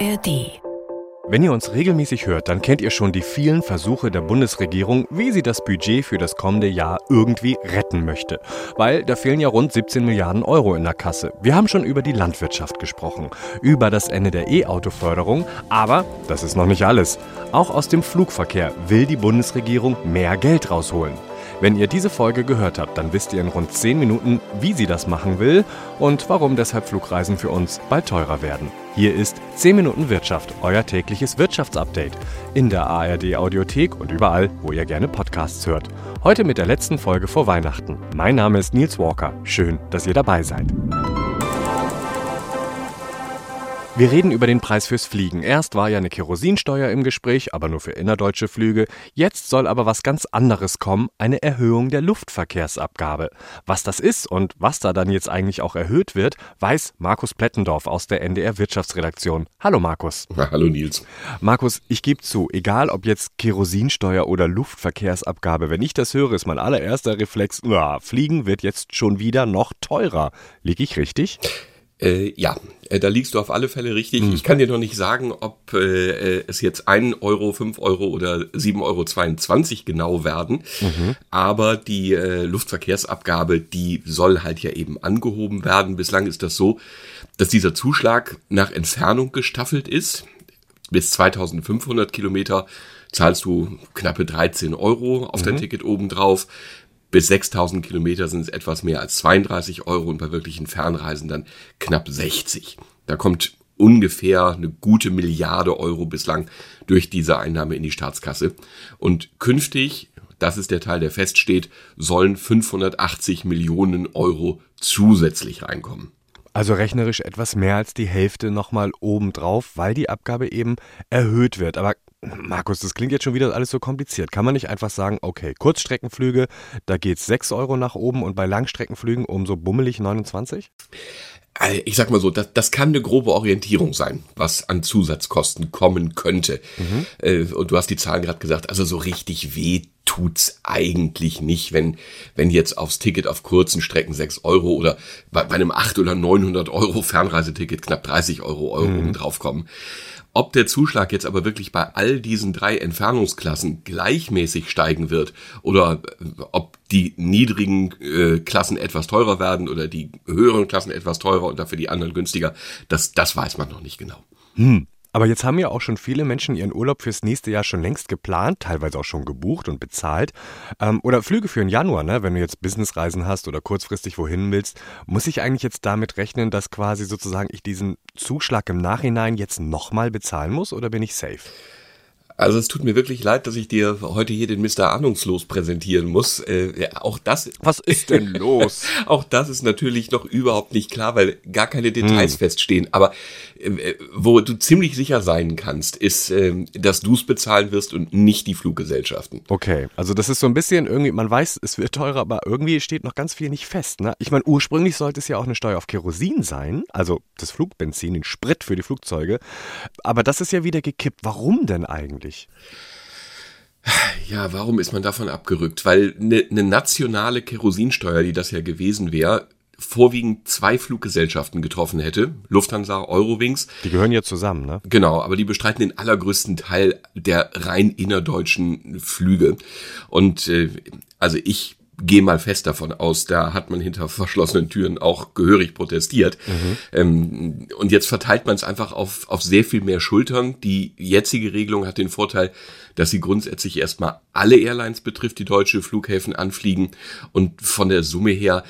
ARD. Wenn ihr uns regelmäßig hört, dann kennt ihr schon die vielen Versuche der Bundesregierung, wie sie das Budget für das kommende Jahr irgendwie retten möchte. Weil da fehlen ja rund 17 Milliarden Euro in der Kasse. Wir haben schon über die Landwirtschaft gesprochen, über das Ende der E-Auto-Förderung, aber das ist noch nicht alles. Auch aus dem Flugverkehr will die Bundesregierung mehr Geld rausholen. Wenn ihr diese Folge gehört habt, dann wisst ihr in rund 10 Minuten, wie sie das machen will und warum deshalb Flugreisen für uns bald teurer werden. Hier ist 10 Minuten Wirtschaft, euer tägliches Wirtschaftsupdate in der ARD Audiothek und überall, wo ihr gerne Podcasts hört. Heute mit der letzten Folge vor Weihnachten. Mein Name ist Nils Walker. Schön, dass ihr dabei seid. Wir reden über den Preis fürs Fliegen. Erst war ja eine Kerosinsteuer im Gespräch, aber nur für innerdeutsche Flüge. Jetzt soll aber was ganz anderes kommen, eine Erhöhung der Luftverkehrsabgabe. Was das ist und was da dann jetzt eigentlich auch erhöht wird, weiß Markus Plettendorf aus der NDR Wirtschaftsredaktion. Hallo Markus. Na, hallo Nils. Markus, ich gebe zu, egal ob jetzt Kerosinsteuer oder Luftverkehrsabgabe, wenn ich das höre, ist mein allererster Reflex, na, Fliegen wird jetzt schon wieder noch teurer. Liege ich richtig? Äh, ja, äh, da liegst du auf alle Fälle richtig. Hm. Ich kann dir noch nicht sagen, ob äh, es jetzt 1 Euro, 5 Euro oder 7,22 Euro genau werden. Mhm. Aber die äh, Luftverkehrsabgabe, die soll halt ja eben angehoben werden. Bislang ist das so, dass dieser Zuschlag nach Entfernung gestaffelt ist. Bis 2500 Kilometer zahlst du knappe 13 Euro auf mhm. dein Ticket obendrauf. Bis 6000 Kilometer sind es etwas mehr als 32 Euro und bei wirklichen Fernreisen dann knapp 60. Da kommt ungefähr eine gute Milliarde Euro bislang durch diese Einnahme in die Staatskasse. Und künftig, das ist der Teil, der feststeht, sollen 580 Millionen Euro zusätzlich reinkommen. Also rechnerisch etwas mehr als die Hälfte nochmal obendrauf, weil die Abgabe eben erhöht wird. Aber Markus, das klingt jetzt schon wieder alles so kompliziert. Kann man nicht einfach sagen, okay, Kurzstreckenflüge, da geht es 6 Euro nach oben und bei Langstreckenflügen um so bummelig 29? Äh, ich sag mal so, das, das kann eine grobe Orientierung sein, was an Zusatzkosten kommen könnte. Mhm. Äh, und du hast die Zahlen gerade gesagt, also so richtig weh tut's eigentlich nicht, wenn, wenn jetzt aufs Ticket auf kurzen Strecken 6 Euro oder bei, bei einem 8 oder 900 Euro Fernreiseticket knapp 30 Euro, Euro mhm. draufkommen. Ob der Zuschlag jetzt aber wirklich bei all diesen drei Entfernungsklassen gleichmäßig steigen wird oder äh, ob die niedrigen äh, Klassen etwas teurer werden oder die höheren Klassen etwas teurer und dafür die anderen günstiger, das, das weiß man noch nicht genau. Hm. Aber jetzt haben ja auch schon viele Menschen ihren Urlaub fürs nächste Jahr schon längst geplant, teilweise auch schon gebucht und bezahlt. Ähm, oder Flüge für den Januar, ne? wenn du jetzt Businessreisen hast oder kurzfristig wohin willst. Muss ich eigentlich jetzt damit rechnen, dass quasi sozusagen ich diesen Zuschlag im Nachhinein jetzt nochmal bezahlen muss oder bin ich safe? Also es tut mir wirklich leid, dass ich dir heute hier den Mr. Ahnungslos präsentieren muss. Äh, ja, auch das. Was ist denn los? auch das ist natürlich noch überhaupt nicht klar, weil gar keine Details hm. feststehen. Aber äh, wo du ziemlich sicher sein kannst, ist, äh, dass du es bezahlen wirst und nicht die Fluggesellschaften. Okay, also das ist so ein bisschen irgendwie, man weiß, es wird teurer, aber irgendwie steht noch ganz viel nicht fest. Ne? Ich meine, ursprünglich sollte es ja auch eine Steuer auf Kerosin sein, also das Flugbenzin, den Sprit für die Flugzeuge. Aber das ist ja wieder gekippt. Warum denn eigentlich? Eigentlich? Ja, warum ist man davon abgerückt? Weil eine ne nationale Kerosinsteuer, die das ja gewesen wäre, vorwiegend zwei Fluggesellschaften getroffen hätte, Lufthansa, Eurowings. Die gehören ja zusammen, ne? Genau, aber die bestreiten den allergrößten Teil der rein innerdeutschen Flüge. Und äh, also ich gehe mal fest davon aus, da hat man hinter verschlossenen Türen auch gehörig protestiert. Mhm. Ähm, und jetzt verteilt man es einfach auf, auf sehr viel mehr Schultern. Die jetzige Regelung hat den Vorteil, dass sie grundsätzlich erstmal alle Airlines betrifft, die deutsche Flughäfen anfliegen. Und von der Summe her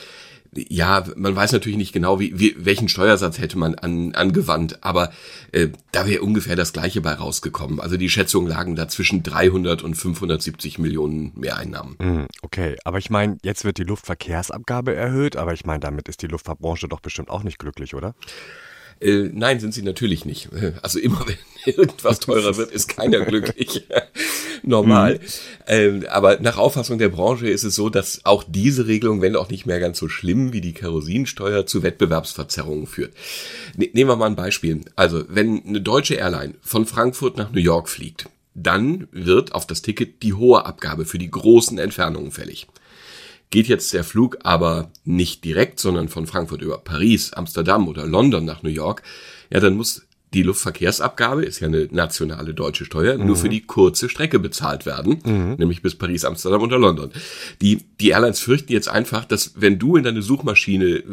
ja, man weiß natürlich nicht genau, wie, wie welchen Steuersatz hätte man an, angewandt, aber äh, da wäre ungefähr das gleiche bei rausgekommen. Also die Schätzungen lagen da zwischen 300 und 570 Millionen Mehreinnahmen. Mm, okay, aber ich meine, jetzt wird die Luftverkehrsabgabe erhöht, aber ich meine, damit ist die Luftfahrtbranche doch bestimmt auch nicht glücklich, oder? Äh, nein, sind sie natürlich nicht. Also immer wenn irgendwas teurer wird, ist keiner glücklich. Normal. Mhm. Ähm, aber nach Auffassung der Branche ist es so, dass auch diese Regelung, wenn auch nicht mehr ganz so schlimm wie die Kerosinsteuer, zu Wettbewerbsverzerrungen führt. Ne nehmen wir mal ein Beispiel. Also wenn eine deutsche Airline von Frankfurt nach New York fliegt, dann wird auf das Ticket die hohe Abgabe für die großen Entfernungen fällig. Geht jetzt der Flug aber nicht direkt, sondern von Frankfurt über Paris, Amsterdam oder London nach New York, ja, dann muss die Luftverkehrsabgabe ist ja eine nationale deutsche Steuer, mhm. nur für die kurze Strecke bezahlt werden, mhm. nämlich bis Paris, Amsterdam oder London. Die, die Airlines fürchten jetzt einfach, dass wenn du in deine Suchmaschine äh,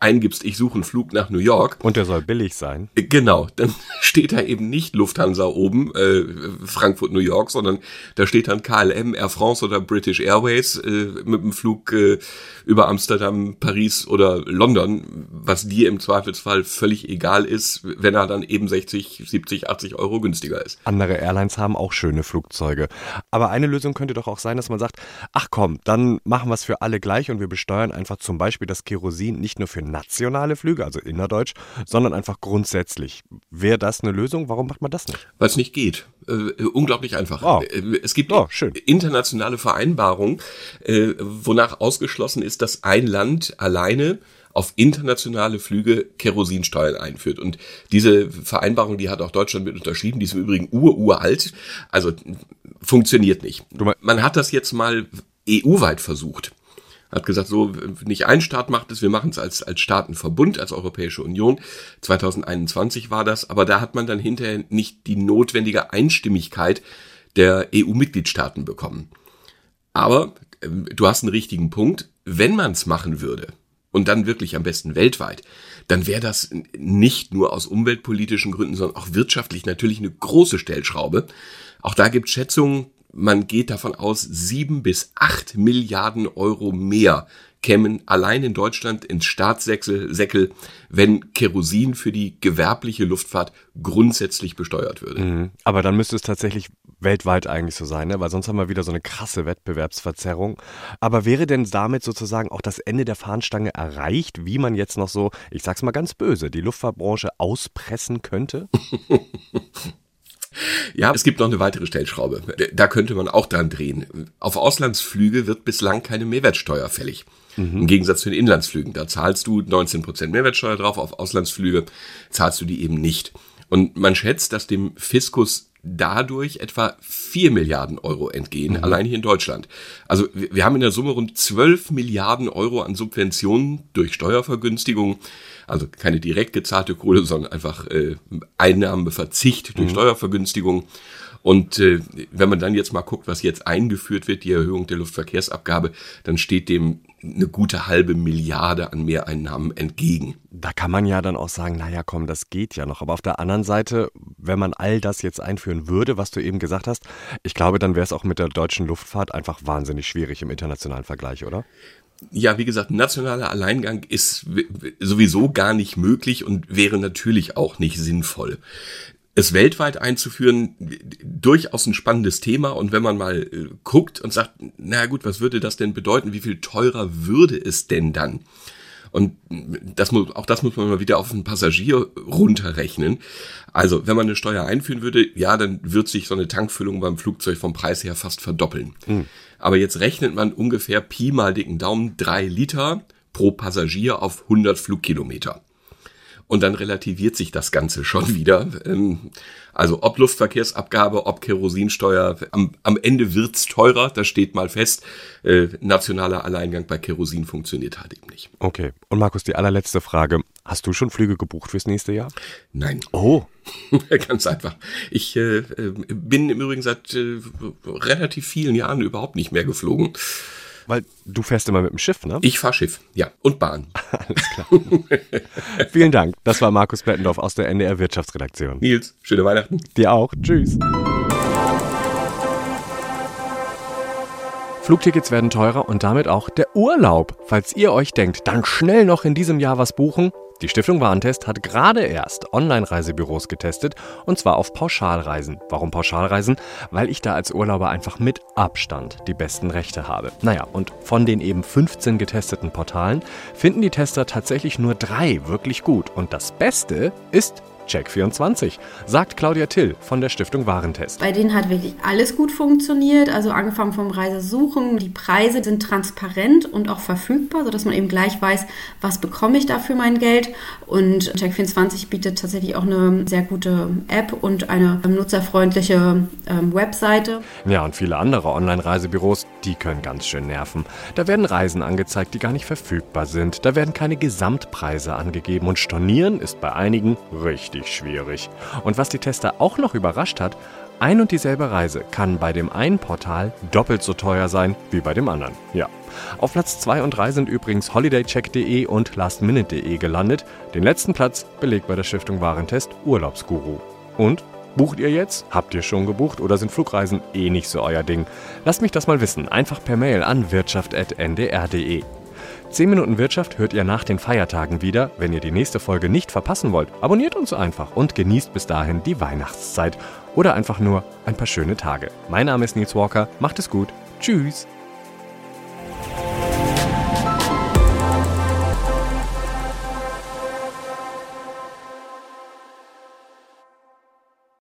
eingibst, ich suche einen Flug nach New York. Und der soll billig sein. Äh, genau, dann steht da eben nicht Lufthansa oben, äh, Frankfurt, New York, sondern da steht dann KLM, Air France oder British Airways äh, mit dem Flug äh, über Amsterdam, Paris oder London, was dir im Zweifelsfall völlig egal ist, wenn er dann eben 60, 70, 80 Euro günstiger ist. Andere Airlines haben auch schöne Flugzeuge. Aber eine Lösung könnte doch auch sein, dass man sagt, ach komm, dann machen wir es für alle gleich und wir besteuern einfach zum Beispiel das Kerosin nicht nur für nationale Flüge, also innerdeutsch, sondern einfach grundsätzlich. Wäre das eine Lösung? Warum macht man das nicht? Weil es nicht geht. Äh, unglaublich einfach. Oh. Es gibt oh, internationale Vereinbarungen, äh, wonach ausgeschlossen ist, dass ein Land alleine auf internationale Flüge Kerosinsteuern einführt. Und diese Vereinbarung, die hat auch Deutschland mit unterschrieben, die ist im Übrigen ururalt. Also funktioniert nicht. Man hat das jetzt mal EU-weit versucht. Hat gesagt, so nicht ein Staat macht es, wir machen es als, als Staatenverbund, als Europäische Union. 2021 war das, aber da hat man dann hinterher nicht die notwendige Einstimmigkeit der EU-Mitgliedstaaten bekommen. Aber äh, du hast einen richtigen Punkt. Wenn man es machen würde, und dann wirklich am besten weltweit, dann wäre das nicht nur aus umweltpolitischen Gründen, sondern auch wirtschaftlich natürlich eine große Stellschraube. Auch da gibt Schätzungen, man geht davon aus, sieben bis acht Milliarden Euro mehr kämen allein in Deutschland ins Staatssäckel, wenn Kerosin für die gewerbliche Luftfahrt grundsätzlich besteuert würde. Mhm. Aber dann müsste es tatsächlich weltweit eigentlich so sein, ne? weil sonst haben wir wieder so eine krasse Wettbewerbsverzerrung. Aber wäre denn damit sozusagen auch das Ende der Fahnenstange erreicht, wie man jetzt noch so, ich sag's mal ganz böse, die Luftfahrtbranche auspressen könnte? Ja, es gibt noch eine weitere Stellschraube. Da könnte man auch dran drehen. Auf Auslandsflüge wird bislang keine Mehrwertsteuer fällig. Mhm. Im Gegensatz zu den Inlandsflügen. Da zahlst du 19% Mehrwertsteuer drauf. Auf Auslandsflüge zahlst du die eben nicht. Und man schätzt, dass dem Fiskus dadurch etwa 4 Milliarden Euro entgehen, mhm. allein hier in Deutschland. Also wir haben in der Summe rund 12 Milliarden Euro an Subventionen durch Steuervergünstigungen. Also keine direkt gezahlte Kohle, sondern einfach äh, Einnahmenverzicht durch mhm. Steuervergünstigung. Und äh, wenn man dann jetzt mal guckt, was jetzt eingeführt wird, die Erhöhung der Luftverkehrsabgabe, dann steht dem eine gute halbe Milliarde an Mehreinnahmen entgegen. Da kann man ja dann auch sagen, naja, komm, das geht ja noch. Aber auf der anderen Seite, wenn man all das jetzt einführen würde, was du eben gesagt hast, ich glaube, dann wäre es auch mit der deutschen Luftfahrt einfach wahnsinnig schwierig im internationalen Vergleich, oder? ja, wie gesagt, nationaler Alleingang ist sowieso gar nicht möglich und wäre natürlich auch nicht sinnvoll. Es weltweit einzuführen, durchaus ein spannendes Thema. Und wenn man mal äh, guckt und sagt, na gut, was würde das denn bedeuten? Wie viel teurer würde es denn dann? Und das muss, auch das muss man mal wieder auf einen Passagier runterrechnen. Also, wenn man eine Steuer einführen würde, ja, dann wird sich so eine Tankfüllung beim Flugzeug vom Preis her fast verdoppeln. Mhm. Aber jetzt rechnet man ungefähr Pi mal dicken Daumen drei Liter pro Passagier auf 100 Flugkilometer. Und dann relativiert sich das Ganze schon wieder. Ähm, also ob Luftverkehrsabgabe, ob Kerosinsteuer, am, am Ende wird's teurer, das steht mal fest. Äh, nationaler Alleingang bei Kerosin funktioniert halt eben nicht. Okay. Und Markus, die allerletzte Frage. Hast du schon Flüge gebucht fürs nächste Jahr? Nein. Oh. Ganz einfach. Ich äh, äh, bin im Übrigen seit äh, relativ vielen Jahren überhaupt nicht mehr geflogen. Weil du fährst immer mit dem Schiff, ne? Ich fahr Schiff, ja. Und Bahn. Alles klar. Vielen Dank. Das war Markus Bettendorf aus der NDR Wirtschaftsredaktion. Nils, schöne Weihnachten. Dir auch. Tschüss. Flugtickets werden teurer und damit auch der Urlaub. Falls ihr euch denkt, dann schnell noch in diesem Jahr was buchen, die Stiftung Warentest hat gerade erst Online-Reisebüros getestet und zwar auf Pauschalreisen. Warum Pauschalreisen? Weil ich da als Urlauber einfach mit Abstand die besten Rechte habe. Naja, und von den eben 15 getesteten Portalen finden die Tester tatsächlich nur drei wirklich gut. Und das Beste ist Check24, sagt Claudia Till von der Stiftung Warentest. Bei denen hat wirklich alles gut funktioniert, also angefangen vom Reisesuchen. Die Preise sind transparent und auch verfügbar, sodass man eben gleich weiß, was bekomme ich da für mein Geld. Und Check24 bietet tatsächlich auch eine sehr gute App und eine nutzerfreundliche ähm, Webseite. Ja, und viele andere Online-Reisebüros, die können ganz schön nerven. Da werden Reisen angezeigt, die gar nicht verfügbar sind. Da werden keine Gesamtpreise angegeben und Stornieren ist bei einigen richtig richtig schwierig. Und was die Tester auch noch überrascht hat, ein und dieselbe Reise kann bei dem einen Portal doppelt so teuer sein wie bei dem anderen. Ja. Auf Platz 2 und 3 sind übrigens holidaycheck.de und lastminute.de gelandet. Den letzten Platz belegt bei der Stiftung Warentest Urlaubsguru. Und Bucht ihr jetzt? Habt ihr schon gebucht oder sind Flugreisen eh nicht so euer Ding? Lasst mich das mal wissen, einfach per Mail an wirtschaft.ndr.de. 10 Minuten Wirtschaft hört ihr nach den Feiertagen wieder. Wenn ihr die nächste Folge nicht verpassen wollt, abonniert uns einfach und genießt bis dahin die Weihnachtszeit oder einfach nur ein paar schöne Tage. Mein Name ist Nils Walker, macht es gut, tschüss.